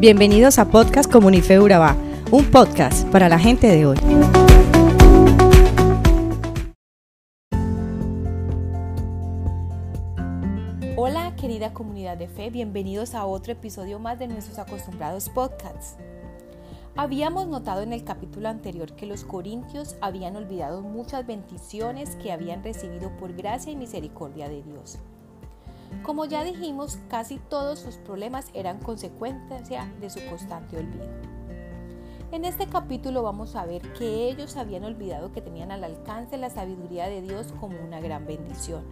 Bienvenidos a Podcast Comunife Urabá, un podcast para la gente de hoy. Hola querida comunidad de fe, bienvenidos a otro episodio más de nuestros acostumbrados podcasts. Habíamos notado en el capítulo anterior que los corintios habían olvidado muchas bendiciones que habían recibido por gracia y misericordia de Dios. Como ya dijimos, casi todos sus problemas eran consecuencia de su constante olvido. En este capítulo vamos a ver que ellos habían olvidado que tenían al alcance la sabiduría de Dios como una gran bendición.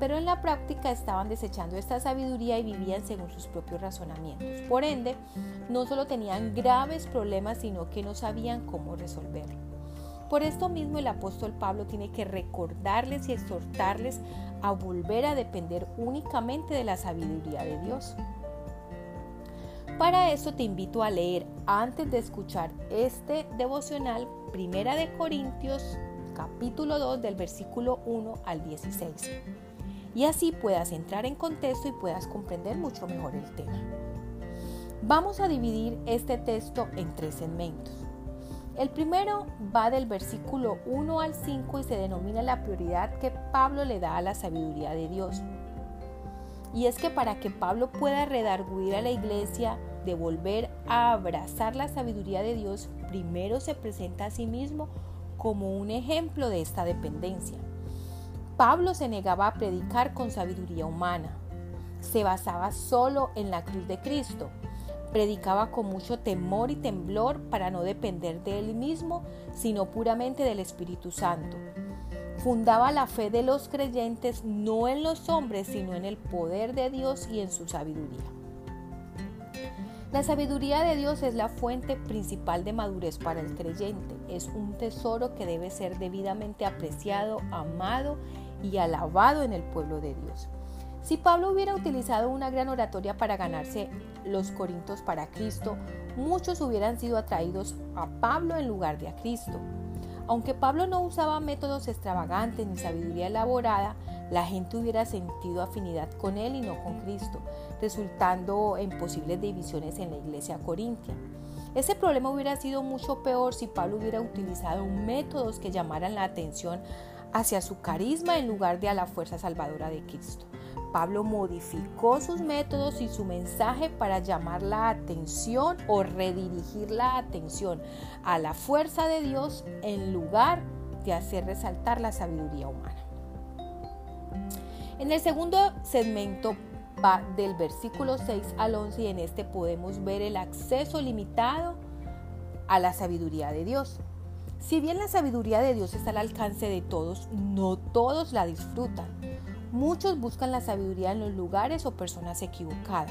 Pero en la práctica estaban desechando esta sabiduría y vivían según sus propios razonamientos. Por ende, no solo tenían graves problemas, sino que no sabían cómo resolverlo. Por esto mismo el apóstol Pablo tiene que recordarles y exhortarles a volver a depender únicamente de la sabiduría de Dios. Para eso te invito a leer antes de escuchar este devocional Primera de Corintios capítulo 2 del versículo 1 al 16. Y así puedas entrar en contexto y puedas comprender mucho mejor el tema. Vamos a dividir este texto en tres segmentos. El primero va del versículo 1 al 5 y se denomina la prioridad que Pablo le da a la sabiduría de Dios. Y es que para que Pablo pueda redarguir a la iglesia de volver a abrazar la sabiduría de Dios, primero se presenta a sí mismo como un ejemplo de esta dependencia. Pablo se negaba a predicar con sabiduría humana. Se basaba solo en la cruz de Cristo Predicaba con mucho temor y temblor para no depender de él mismo, sino puramente del Espíritu Santo. Fundaba la fe de los creyentes no en los hombres, sino en el poder de Dios y en su sabiduría. La sabiduría de Dios es la fuente principal de madurez para el creyente. Es un tesoro que debe ser debidamente apreciado, amado y alabado en el pueblo de Dios. Si Pablo hubiera utilizado una gran oratoria para ganarse los corintos para Cristo, muchos hubieran sido atraídos a Pablo en lugar de a Cristo. Aunque Pablo no usaba métodos extravagantes ni sabiduría elaborada, la gente hubiera sentido afinidad con él y no con Cristo, resultando en posibles divisiones en la iglesia corintia. Ese problema hubiera sido mucho peor si Pablo hubiera utilizado métodos que llamaran la atención hacia su carisma en lugar de a la fuerza salvadora de Cristo. Pablo modificó sus métodos y su mensaje para llamar la atención o redirigir la atención a la fuerza de Dios en lugar de hacer resaltar la sabiduría humana. En el segundo segmento va del versículo 6 al 11 y en este podemos ver el acceso limitado a la sabiduría de Dios. Si bien la sabiduría de Dios está al alcance de todos, no todos la disfrutan. Muchos buscan la sabiduría en los lugares o personas equivocadas.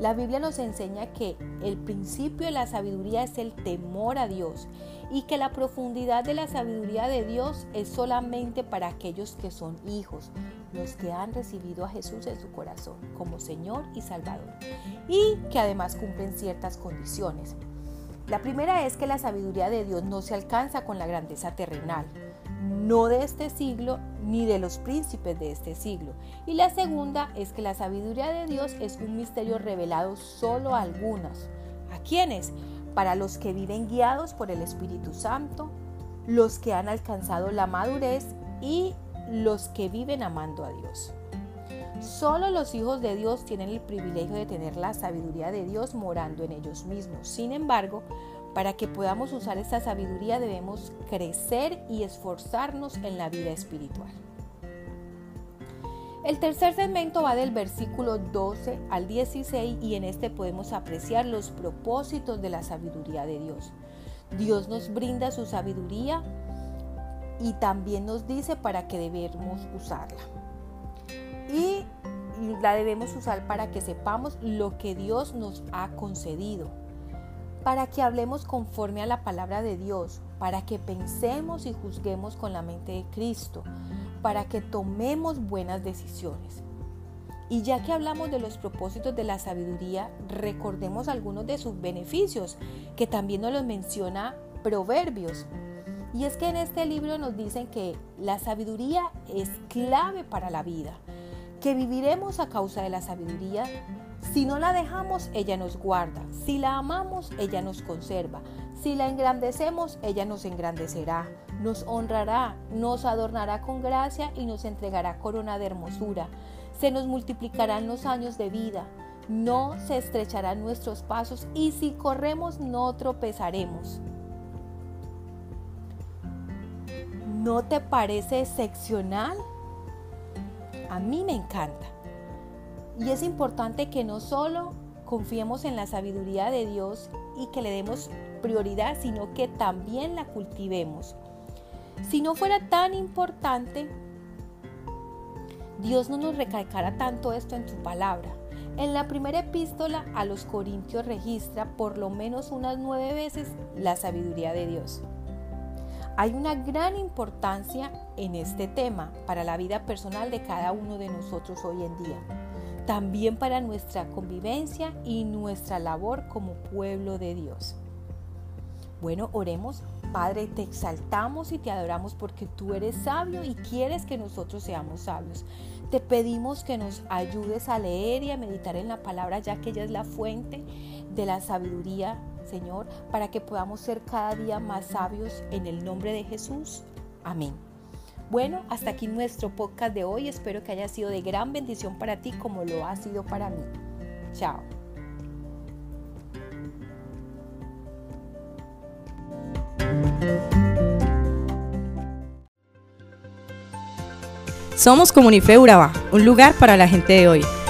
La Biblia nos enseña que el principio de la sabiduría es el temor a Dios y que la profundidad de la sabiduría de Dios es solamente para aquellos que son hijos, los que han recibido a Jesús en su corazón como Señor y Salvador y que además cumplen ciertas condiciones. La primera es que la sabiduría de Dios no se alcanza con la grandeza terrenal, no de este siglo ni de los príncipes de este siglo. Y la segunda es que la sabiduría de Dios es un misterio revelado solo a algunos. ¿A quiénes? Para los que viven guiados por el Espíritu Santo, los que han alcanzado la madurez y los que viven amando a Dios. Solo los hijos de Dios tienen el privilegio de tener la sabiduría de Dios morando en ellos mismos. Sin embargo, para que podamos usar esta sabiduría debemos crecer y esforzarnos en la vida espiritual. El tercer segmento va del versículo 12 al 16 y en este podemos apreciar los propósitos de la sabiduría de Dios. Dios nos brinda su sabiduría y también nos dice para qué debemos usarla. Y la debemos usar para que sepamos lo que Dios nos ha concedido para que hablemos conforme a la palabra de Dios, para que pensemos y juzguemos con la mente de Cristo, para que tomemos buenas decisiones. Y ya que hablamos de los propósitos de la sabiduría, recordemos algunos de sus beneficios, que también nos los menciona Proverbios. Y es que en este libro nos dicen que la sabiduría es clave para la vida, que viviremos a causa de la sabiduría. Si no la dejamos, ella nos guarda. Si la amamos, ella nos conserva. Si la engrandecemos, ella nos engrandecerá, nos honrará, nos adornará con gracia y nos entregará corona de hermosura. Se nos multiplicarán los años de vida, no se estrecharán nuestros pasos y si corremos no tropezaremos. ¿No te parece excepcional? A mí me encanta. Y es importante que no solo confiemos en la sabiduría de Dios y que le demos prioridad, sino que también la cultivemos. Si no fuera tan importante, Dios no nos recalcara tanto esto en su palabra. En la primera epístola a los Corintios registra por lo menos unas nueve veces la sabiduría de Dios. Hay una gran importancia en este tema para la vida personal de cada uno de nosotros hoy en día, también para nuestra convivencia y nuestra labor como pueblo de Dios. Bueno, oremos. Padre, te exaltamos y te adoramos porque tú eres sabio y quieres que nosotros seamos sabios. Te pedimos que nos ayudes a leer y a meditar en la palabra, ya que ella es la fuente de la sabiduría, Señor, para que podamos ser cada día más sabios en el nombre de Jesús. Amén. Bueno, hasta aquí nuestro podcast de hoy. Espero que haya sido de gran bendición para ti como lo ha sido para mí. Chao. Somos Comunife Urabá, un lugar para la gente de hoy.